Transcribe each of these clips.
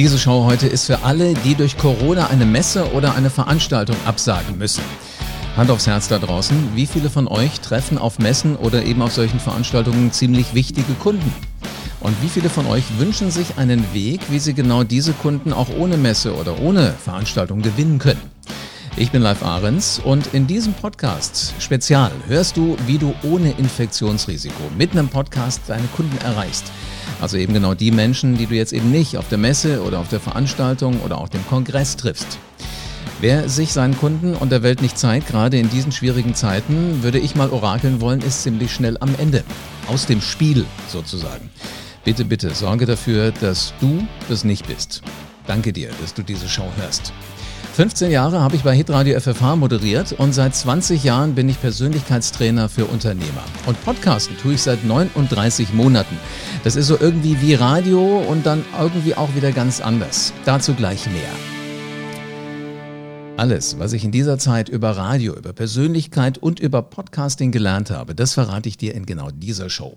Diese Show heute ist für alle, die durch Corona eine Messe oder eine Veranstaltung absagen müssen. Hand aufs Herz da draußen, wie viele von euch treffen auf Messen oder eben auf solchen Veranstaltungen ziemlich wichtige Kunden? Und wie viele von euch wünschen sich einen Weg, wie sie genau diese Kunden auch ohne Messe oder ohne Veranstaltung gewinnen können? Ich bin Live Ahrens und in diesem Podcast Spezial hörst du, wie du ohne Infektionsrisiko mit einem Podcast deine Kunden erreichst. Also eben genau die Menschen, die du jetzt eben nicht auf der Messe oder auf der Veranstaltung oder auch dem Kongress triffst. Wer sich seinen Kunden und der Welt nicht zeigt, gerade in diesen schwierigen Zeiten, würde ich mal orakeln wollen, ist ziemlich schnell am Ende. Aus dem Spiel sozusagen. Bitte, bitte sorge dafür, dass du das nicht bist. Danke dir, dass du diese Show hörst. 15 Jahre habe ich bei Hitradio FFH moderiert und seit 20 Jahren bin ich Persönlichkeitstrainer für Unternehmer. Und Podcasten tue ich seit 39 Monaten. Das ist so irgendwie wie Radio und dann irgendwie auch wieder ganz anders. Dazu gleich mehr. Alles, was ich in dieser Zeit über Radio, über Persönlichkeit und über Podcasting gelernt habe, das verrate ich dir in genau dieser Show.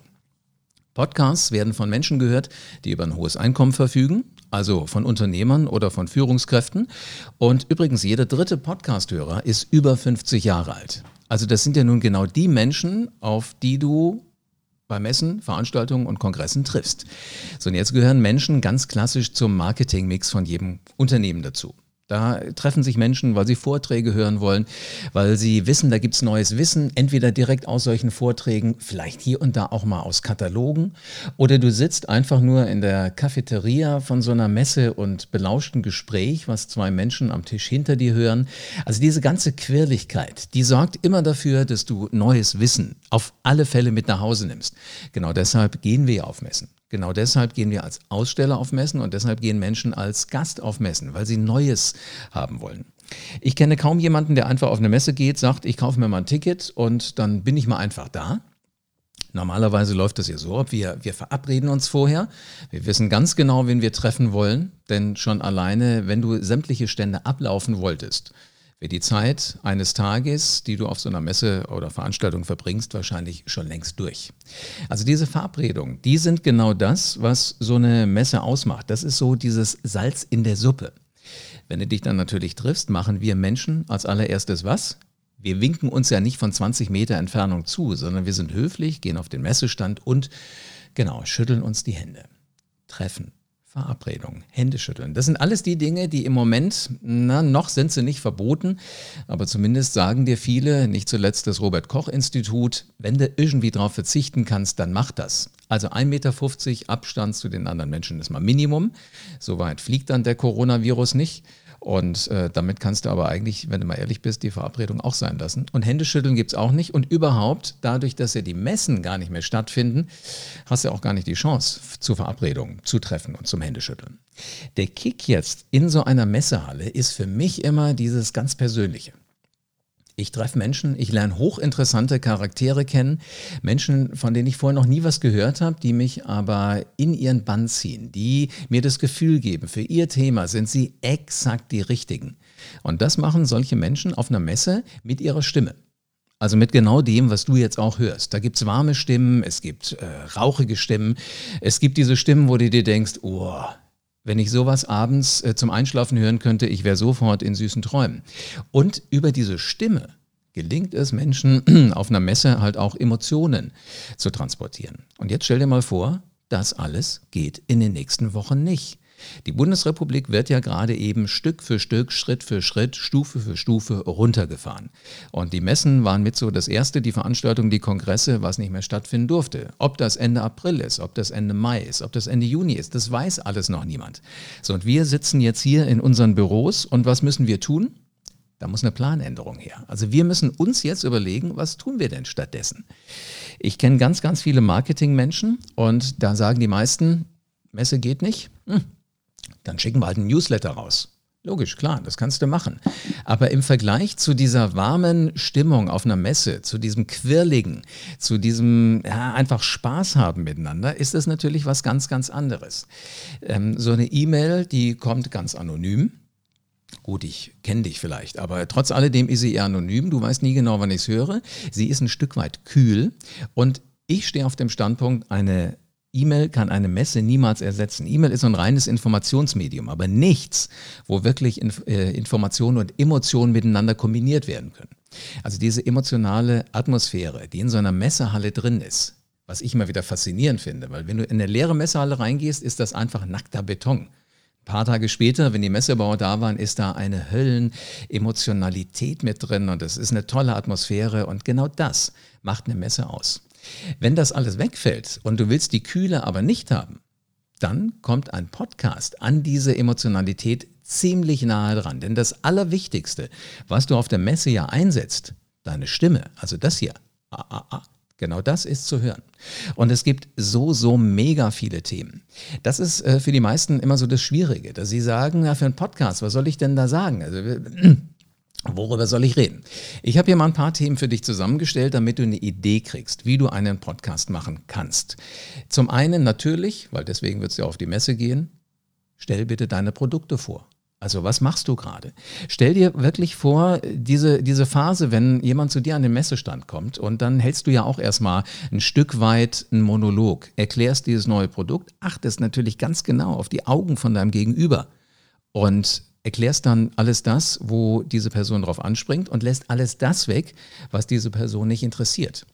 Podcasts werden von Menschen gehört, die über ein hohes Einkommen verfügen, also von Unternehmern oder von Führungskräften. Und übrigens, jeder dritte Podcasthörer ist über 50 Jahre alt. Also das sind ja nun genau die Menschen, auf die du bei Messen, Veranstaltungen und Kongressen triffst. So, und jetzt gehören Menschen ganz klassisch zum Marketingmix von jedem Unternehmen dazu. Da treffen sich Menschen, weil sie Vorträge hören wollen, weil sie wissen, da gibt es neues Wissen, entweder direkt aus solchen Vorträgen, vielleicht hier und da auch mal aus Katalogen, oder du sitzt einfach nur in der Cafeteria von so einer Messe und belauscht ein Gespräch, was zwei Menschen am Tisch hinter dir hören. Also diese ganze Quirligkeit, die sorgt immer dafür, dass du neues Wissen auf alle Fälle mit nach Hause nimmst. Genau deshalb gehen wir auf Messen. Genau deshalb gehen wir als Aussteller auf Messen und deshalb gehen Menschen als Gast auf Messen, weil sie Neues haben wollen. Ich kenne kaum jemanden, der einfach auf eine Messe geht, sagt, ich kaufe mir mal ein Ticket und dann bin ich mal einfach da. Normalerweise läuft das ja so ab, wir, wir verabreden uns vorher. Wir wissen ganz genau, wen wir treffen wollen, denn schon alleine, wenn du sämtliche Stände ablaufen wolltest, wäre die Zeit eines Tages, die du auf so einer Messe oder Veranstaltung verbringst, wahrscheinlich schon längst durch. Also diese Verabredungen, die sind genau das, was so eine Messe ausmacht. Das ist so dieses Salz in der Suppe. Wenn du dich dann natürlich triffst, machen wir Menschen als allererstes was? Wir winken uns ja nicht von 20 Meter Entfernung zu, sondern wir sind höflich, gehen auf den Messestand und genau, schütteln uns die Hände. Treffen, Verabredung, Hände schütteln. Das sind alles die Dinge, die im Moment, na, noch sind sie nicht verboten, aber zumindest sagen dir viele, nicht zuletzt das Robert Koch Institut, wenn du irgendwie darauf verzichten kannst, dann mach das. Also 1,50 Meter Abstand zu den anderen Menschen ist mal Minimum. Soweit fliegt dann der Coronavirus nicht. Und äh, damit kannst du aber eigentlich, wenn du mal ehrlich bist, die Verabredung auch sein lassen. Und Händeschütteln gibt es auch nicht. Und überhaupt, dadurch, dass ja die Messen gar nicht mehr stattfinden, hast du auch gar nicht die Chance zur Verabredung zu treffen und zum Händeschütteln. Der Kick jetzt in so einer Messehalle ist für mich immer dieses ganz Persönliche. Ich treffe Menschen, ich lerne hochinteressante Charaktere kennen, Menschen, von denen ich vorher noch nie was gehört habe, die mich aber in ihren Bann ziehen, die mir das Gefühl geben, für ihr Thema sind sie exakt die richtigen. Und das machen solche Menschen auf einer Messe mit ihrer Stimme. Also mit genau dem, was du jetzt auch hörst. Da gibt es warme Stimmen, es gibt äh, rauchige Stimmen, es gibt diese Stimmen, wo du dir denkst, oh, wenn ich sowas abends äh, zum Einschlafen hören könnte, ich wäre sofort in süßen Träumen. Und über diese Stimme gelingt es Menschen auf einer Messe halt auch Emotionen zu transportieren. Und jetzt stell dir mal vor, das alles geht in den nächsten Wochen nicht. Die Bundesrepublik wird ja gerade eben Stück für Stück, Schritt für Schritt, Stufe für Stufe runtergefahren. Und die Messen waren mit so das erste, die Veranstaltung, die Kongresse, was nicht mehr stattfinden durfte. Ob das Ende April ist, ob das Ende Mai ist, ob das Ende Juni ist, das weiß alles noch niemand. So, und wir sitzen jetzt hier in unseren Büros und was müssen wir tun? Da muss eine Planänderung her. Also wir müssen uns jetzt überlegen, was tun wir denn stattdessen? Ich kenne ganz, ganz viele Marketingmenschen und da sagen die meisten, Messe geht nicht. Hm, dann schicken wir halt einen Newsletter raus. Logisch, klar, das kannst du machen. Aber im Vergleich zu dieser warmen Stimmung auf einer Messe, zu diesem Quirligen, zu diesem ja, einfach Spaß haben miteinander, ist das natürlich was ganz, ganz anderes. Ähm, so eine E-Mail, die kommt ganz anonym. Gut, ich kenne dich vielleicht, aber trotz alledem ist sie eher anonym. Du weißt nie genau, wann ich es höre. Sie ist ein Stück weit kühl und ich stehe auf dem Standpunkt, eine E-Mail kann eine Messe niemals ersetzen. E-Mail ist ein reines Informationsmedium, aber nichts, wo wirklich Inf äh, Informationen und Emotionen miteinander kombiniert werden können. Also diese emotionale Atmosphäre, die in so einer Messehalle drin ist, was ich immer wieder faszinierend finde, weil wenn du in eine leere Messehalle reingehst, ist das einfach nackter Beton. Ein paar Tage später, wenn die Messebauer da waren, ist da eine Höllen-Emotionalität mit drin und es ist eine tolle Atmosphäre und genau das macht eine Messe aus. Wenn das alles wegfällt und du willst die Kühle aber nicht haben, dann kommt ein Podcast an diese Emotionalität ziemlich nahe dran. Denn das Allerwichtigste, was du auf der Messe ja einsetzt, deine Stimme, also das hier, ah, ah, ah, Genau das ist zu hören. Und es gibt so, so mega viele Themen. Das ist äh, für die meisten immer so das Schwierige, dass sie sagen, ja, für einen Podcast, was soll ich denn da sagen? Also, Worüber soll ich reden? Ich habe hier mal ein paar Themen für dich zusammengestellt, damit du eine Idee kriegst, wie du einen Podcast machen kannst. Zum einen natürlich, weil deswegen wird es ja auf die Messe gehen, stell bitte deine Produkte vor. Also was machst du gerade? Stell dir wirklich vor, diese, diese Phase, wenn jemand zu dir an den Messestand kommt und dann hältst du ja auch erstmal ein Stück weit einen Monolog, erklärst dieses neue Produkt, achtest natürlich ganz genau auf die Augen von deinem Gegenüber und erklärst dann alles das, wo diese Person drauf anspringt und lässt alles das weg, was diese Person nicht interessiert.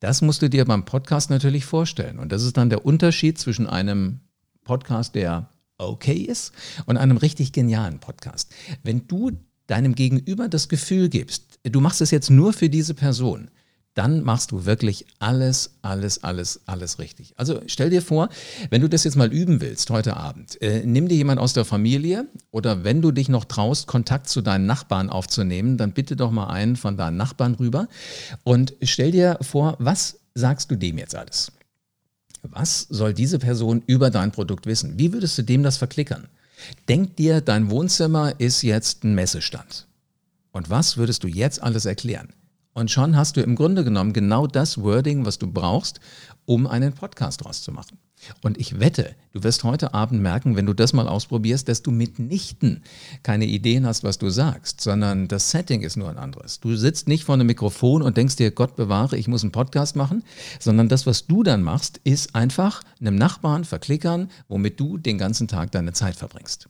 Das musst du dir beim Podcast natürlich vorstellen. Und das ist dann der Unterschied zwischen einem Podcast, der okay ist und einem richtig genialen Podcast. Wenn du deinem Gegenüber das Gefühl gibst, du machst es jetzt nur für diese Person, dann machst du wirklich alles, alles, alles, alles richtig. Also stell dir vor, wenn du das jetzt mal üben willst heute Abend, äh, nimm dir jemand aus der Familie oder wenn du dich noch traust, Kontakt zu deinen Nachbarn aufzunehmen, dann bitte doch mal einen von deinen Nachbarn rüber und stell dir vor, was sagst du dem jetzt alles? Was soll diese Person über dein Produkt wissen? Wie würdest du dem das verklickern? Denk dir, dein Wohnzimmer ist jetzt ein Messestand. Und was würdest du jetzt alles erklären? Und schon hast du im Grunde genommen genau das Wording, was du brauchst, um einen Podcast draus zu machen. Und ich wette, du wirst heute Abend merken, wenn du das mal ausprobierst, dass du mitnichten keine Ideen hast, was du sagst, sondern das Setting ist nur ein anderes. Du sitzt nicht vor einem Mikrofon und denkst dir, Gott bewahre, ich muss einen Podcast machen, sondern das, was du dann machst, ist einfach einem Nachbarn verklickern, womit du den ganzen Tag deine Zeit verbringst.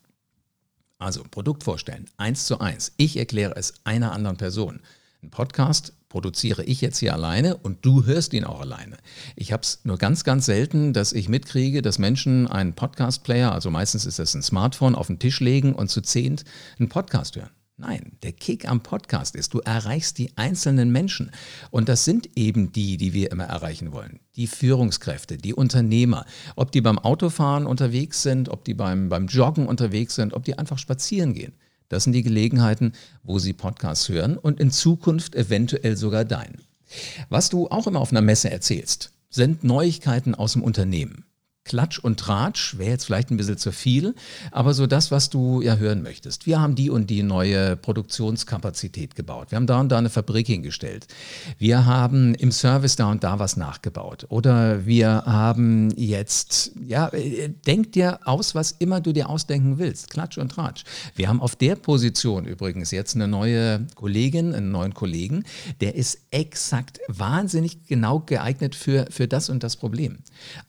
Also Produkt vorstellen, eins zu eins. Ich erkläre es einer anderen Person. Ein Podcast produziere ich jetzt hier alleine und du hörst ihn auch alleine. Ich habe es nur ganz, ganz selten, dass ich mitkriege, dass Menschen einen Podcast-Player, also meistens ist das ein Smartphone, auf den Tisch legen und zu zehnt einen Podcast hören. Nein, der Kick am Podcast ist, du erreichst die einzelnen Menschen. Und das sind eben die, die wir immer erreichen wollen. Die Führungskräfte, die Unternehmer. Ob die beim Autofahren unterwegs sind, ob die beim, beim Joggen unterwegs sind, ob die einfach spazieren gehen. Das sind die Gelegenheiten, wo Sie Podcasts hören und in Zukunft eventuell sogar deinen. Was du auch immer auf einer Messe erzählst, sind Neuigkeiten aus dem Unternehmen. Klatsch und Tratsch wäre jetzt vielleicht ein bisschen zu viel, aber so das, was du ja hören möchtest. Wir haben die und die neue Produktionskapazität gebaut. Wir haben da und da eine Fabrik hingestellt. Wir haben im Service da und da was nachgebaut. Oder wir haben jetzt, ja, denk dir aus, was immer du dir ausdenken willst. Klatsch und Tratsch. Wir haben auf der Position übrigens jetzt eine neue Kollegin, einen neuen Kollegen, der ist exakt wahnsinnig genau geeignet für, für das und das Problem.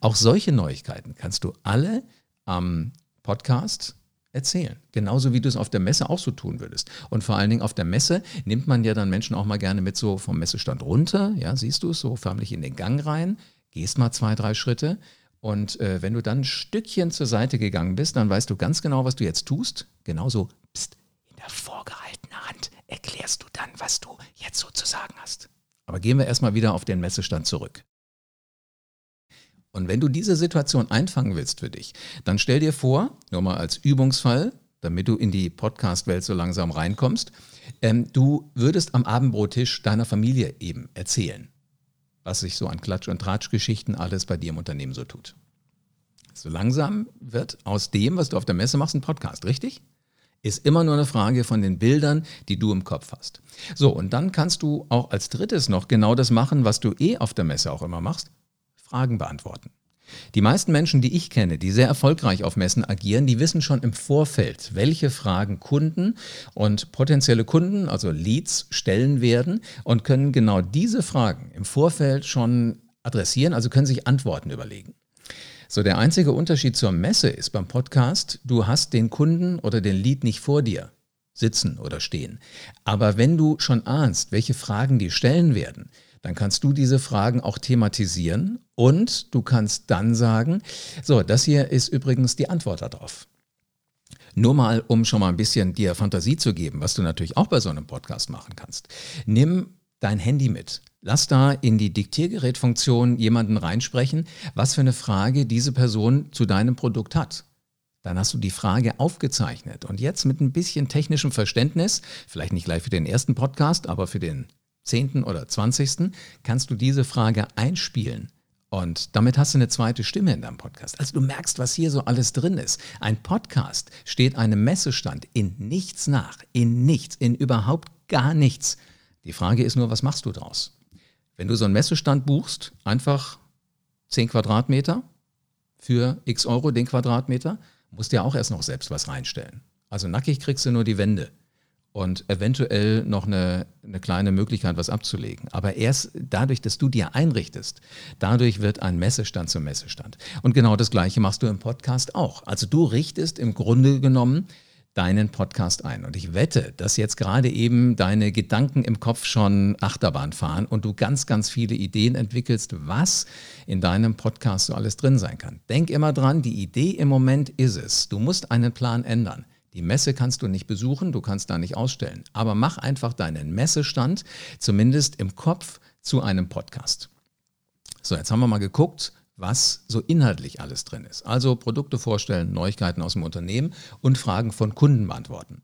Auch solche Neuigkeiten Möglichkeiten kannst du alle am Podcast erzählen. Genauso wie du es auf der Messe auch so tun würdest. Und vor allen Dingen auf der Messe nimmt man ja dann Menschen auch mal gerne mit so vom Messestand runter. Ja, siehst du es so förmlich in den Gang rein, gehst mal zwei, drei Schritte. Und äh, wenn du dann ein Stückchen zur Seite gegangen bist, dann weißt du ganz genau, was du jetzt tust. Genauso pst, in der vorgehaltenen Hand erklärst du dann, was du jetzt sozusagen hast. Aber gehen wir erstmal wieder auf den Messestand zurück. Und wenn du diese Situation einfangen willst für dich, dann stell dir vor, nur mal als Übungsfall, damit du in die Podcast-Welt so langsam reinkommst, ähm, du würdest am Abendbrottisch deiner Familie eben erzählen, was sich so an Klatsch- und Tratschgeschichten alles bei dir im Unternehmen so tut. So langsam wird aus dem, was du auf der Messe machst, ein Podcast, richtig? Ist immer nur eine Frage von den Bildern, die du im Kopf hast. So, und dann kannst du auch als drittes noch genau das machen, was du eh auf der Messe auch immer machst. Fragen beantworten. Die meisten Menschen, die ich kenne, die sehr erfolgreich auf Messen agieren, die wissen schon im Vorfeld, welche Fragen Kunden und potenzielle Kunden, also Leads, stellen werden und können genau diese Fragen im Vorfeld schon adressieren, also können sich Antworten überlegen. So, der einzige Unterschied zur Messe ist beim Podcast, du hast den Kunden oder den Lead nicht vor dir sitzen oder stehen. Aber wenn du schon ahnst, welche Fragen die stellen werden, dann kannst du diese Fragen auch thematisieren und du kannst dann sagen, so, das hier ist übrigens die Antwort darauf. Nur mal, um schon mal ein bisschen dir Fantasie zu geben, was du natürlich auch bei so einem Podcast machen kannst. Nimm dein Handy mit. Lass da in die Diktiergerätfunktion jemanden reinsprechen, was für eine Frage diese Person zu deinem Produkt hat. Dann hast du die Frage aufgezeichnet. Und jetzt mit ein bisschen technischem Verständnis, vielleicht nicht gleich für den ersten Podcast, aber für den zehnten oder zwanzigsten, kannst du diese Frage einspielen. Und damit hast du eine zweite Stimme in deinem Podcast. Also du merkst, was hier so alles drin ist. Ein Podcast steht einem Messestand in nichts nach, in nichts, in überhaupt gar nichts. Die Frage ist nur, was machst du draus? Wenn du so einen Messestand buchst, einfach 10 Quadratmeter für x Euro den Quadratmeter, musst du ja auch erst noch selbst was reinstellen. Also nackig kriegst du nur die Wände und eventuell noch eine, eine kleine Möglichkeit, was abzulegen. Aber erst dadurch, dass du dir einrichtest, dadurch wird ein Messestand zum Messestand. Und genau das Gleiche machst du im Podcast auch. Also du richtest im Grunde genommen deinen Podcast ein. Und ich wette, dass jetzt gerade eben deine Gedanken im Kopf schon Achterbahn fahren und du ganz, ganz viele Ideen entwickelst, was in deinem Podcast so alles drin sein kann. Denk immer dran, die Idee im Moment ist es. Du musst einen Plan ändern. Die Messe kannst du nicht besuchen, du kannst da nicht ausstellen. Aber mach einfach deinen Messestand, zumindest im Kopf, zu einem Podcast. So, jetzt haben wir mal geguckt, was so inhaltlich alles drin ist. Also Produkte vorstellen, Neuigkeiten aus dem Unternehmen und Fragen von Kunden beantworten.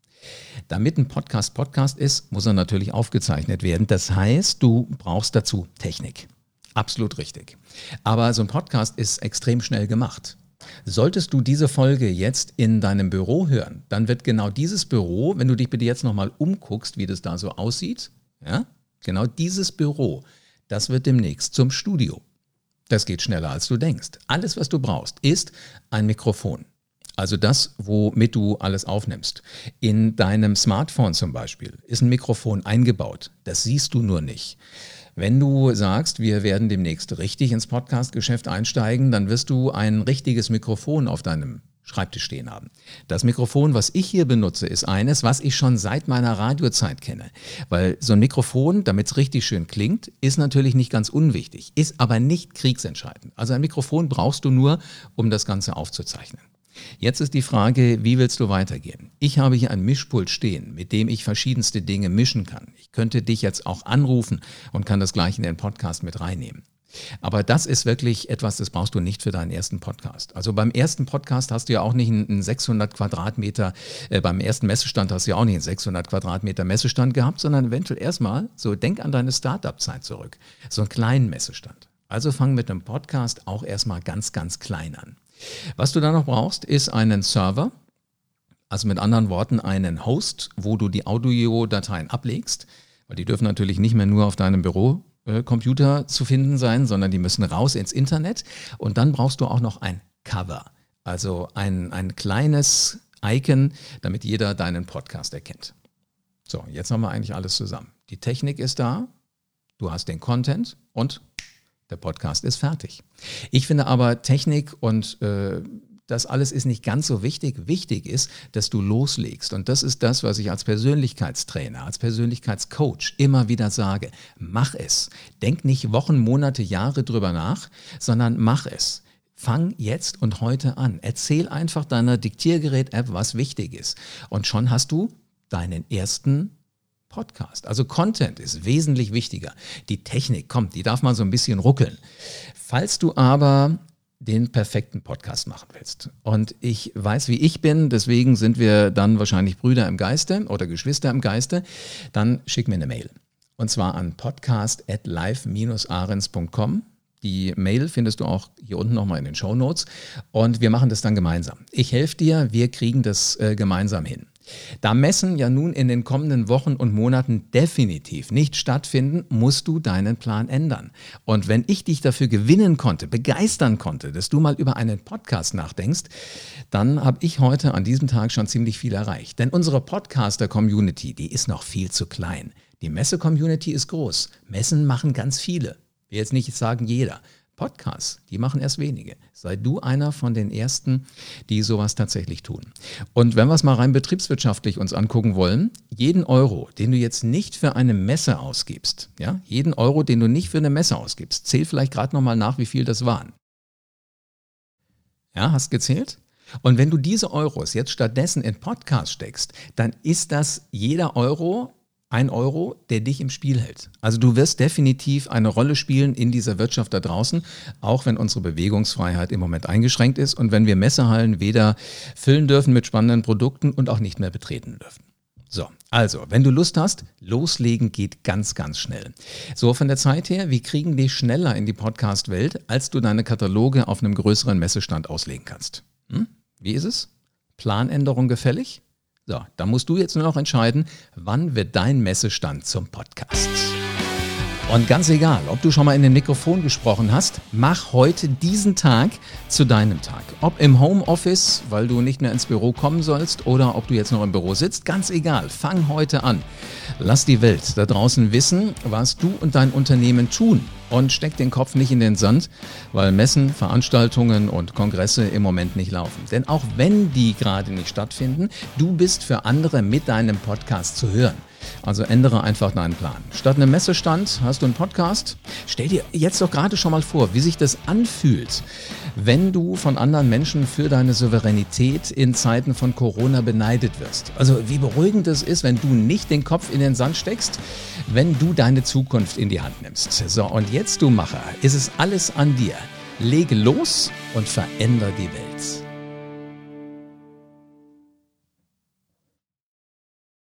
Damit ein Podcast Podcast ist, muss er natürlich aufgezeichnet werden. Das heißt, du brauchst dazu Technik. Absolut richtig. Aber so ein Podcast ist extrem schnell gemacht. Solltest du diese Folge jetzt in deinem Büro hören, dann wird genau dieses Büro, wenn du dich bitte jetzt nochmal umguckst, wie das da so aussieht, ja, genau dieses Büro, das wird demnächst zum Studio. Das geht schneller, als du denkst. Alles, was du brauchst, ist ein Mikrofon. Also das, womit du alles aufnimmst. In deinem Smartphone zum Beispiel ist ein Mikrofon eingebaut. Das siehst du nur nicht. Wenn du sagst, wir werden demnächst richtig ins Podcast-Geschäft einsteigen, dann wirst du ein richtiges Mikrofon auf deinem Schreibtisch stehen haben. Das Mikrofon, was ich hier benutze, ist eines, was ich schon seit meiner Radiozeit kenne. Weil so ein Mikrofon, damit es richtig schön klingt, ist natürlich nicht ganz unwichtig, ist aber nicht kriegsentscheidend. Also ein Mikrofon brauchst du nur, um das Ganze aufzuzeichnen. Jetzt ist die Frage, wie willst du weitergehen? Ich habe hier ein Mischpult stehen, mit dem ich verschiedenste Dinge mischen kann. Ich könnte dich jetzt auch anrufen und kann das gleich in den Podcast mit reinnehmen. Aber das ist wirklich etwas, das brauchst du nicht für deinen ersten Podcast. Also beim ersten Podcast hast du ja auch nicht einen 600 Quadratmeter, äh, beim ersten Messestand hast du ja auch nicht einen 600 Quadratmeter Messestand gehabt, sondern eventuell erstmal, so denk an deine Startup-Zeit zurück, so einen kleinen Messestand. Also fang mit einem Podcast auch erstmal ganz, ganz klein an. Was du dann noch brauchst, ist einen Server, also mit anderen Worten einen Host, wo du die Audiodateien ablegst, weil die dürfen natürlich nicht mehr nur auf deinem Büro äh, zu finden sein, sondern die müssen raus ins Internet. Und dann brauchst du auch noch ein Cover, also ein, ein kleines Icon, damit jeder deinen Podcast erkennt. So, jetzt haben wir eigentlich alles zusammen. Die Technik ist da, du hast den Content und der Podcast ist fertig. Ich finde aber Technik und äh, das alles ist nicht ganz so wichtig. Wichtig ist, dass du loslegst. Und das ist das, was ich als Persönlichkeitstrainer, als Persönlichkeitscoach immer wieder sage. Mach es. Denk nicht Wochen, Monate, Jahre drüber nach, sondern mach es. Fang jetzt und heute an. Erzähl einfach deiner Diktiergerät-App, was wichtig ist. Und schon hast du deinen ersten Podcast. Also Content ist wesentlich wichtiger. Die Technik, kommt, die darf mal so ein bisschen ruckeln. Falls du aber den perfekten Podcast machen willst. Und ich weiß, wie ich bin, deswegen sind wir dann wahrscheinlich Brüder im Geiste oder Geschwister im Geiste. Dann schick mir eine Mail. Und zwar an podcast.live-arens.com. Die Mail findest du auch hier unten nochmal in den Show Notes. Und wir machen das dann gemeinsam. Ich helfe dir, wir kriegen das äh, gemeinsam hin. Da Messen ja nun in den kommenden Wochen und Monaten definitiv nicht stattfinden, musst du deinen Plan ändern. Und wenn ich dich dafür gewinnen konnte, begeistern konnte, dass du mal über einen Podcast nachdenkst, dann habe ich heute an diesem Tag schon ziemlich viel erreicht. Denn unsere Podcaster-Community, die ist noch viel zu klein. Die Messe-Community ist groß. Messen machen ganz viele. Ich will jetzt nicht sagen jeder. Podcasts, die machen erst wenige. Sei du einer von den ersten, die sowas tatsächlich tun. Und wenn wir es mal rein betriebswirtschaftlich uns angucken wollen, jeden Euro, den du jetzt nicht für eine Messe ausgibst, ja, jeden Euro, den du nicht für eine Messe ausgibst, zähl vielleicht gerade nochmal nach, wie viel das waren. Ja, hast gezählt? Und wenn du diese Euros jetzt stattdessen in Podcast steckst, dann ist das jeder Euro ein Euro, der dich im Spiel hält. Also du wirst definitiv eine Rolle spielen in dieser Wirtschaft da draußen, auch wenn unsere Bewegungsfreiheit im Moment eingeschränkt ist und wenn wir Messehallen weder füllen dürfen mit spannenden Produkten und auch nicht mehr betreten dürfen. So, also, wenn du Lust hast, loslegen geht ganz, ganz schnell. So, von der Zeit her, wir kriegen dich schneller in die Podcast-Welt, als du deine Kataloge auf einem größeren Messestand auslegen kannst. Hm? Wie ist es? Planänderung gefällig? So, da musst du jetzt nur noch entscheiden, wann wird dein Messestand zum Podcast. Und ganz egal, ob du schon mal in den Mikrofon gesprochen hast, mach heute diesen Tag zu deinem Tag. Ob im Homeoffice, weil du nicht mehr ins Büro kommen sollst, oder ob du jetzt noch im Büro sitzt, ganz egal. Fang heute an. Lass die Welt da draußen wissen, was du und dein Unternehmen tun. Und steck den Kopf nicht in den Sand, weil Messen, Veranstaltungen und Kongresse im Moment nicht laufen. Denn auch wenn die gerade nicht stattfinden, du bist für andere mit deinem Podcast zu hören. Also ändere einfach deinen Plan. Statt einem Messestand hast du einen Podcast. Stell dir jetzt doch gerade schon mal vor, wie sich das anfühlt, wenn du von anderen Menschen für deine Souveränität in Zeiten von Corona beneidet wirst. Also wie beruhigend es ist, wenn du nicht den Kopf in den Sand steckst, wenn du deine Zukunft in die Hand nimmst. So, und jetzt, du Macher, ist es alles an dir. Lege los und verändere die Welt.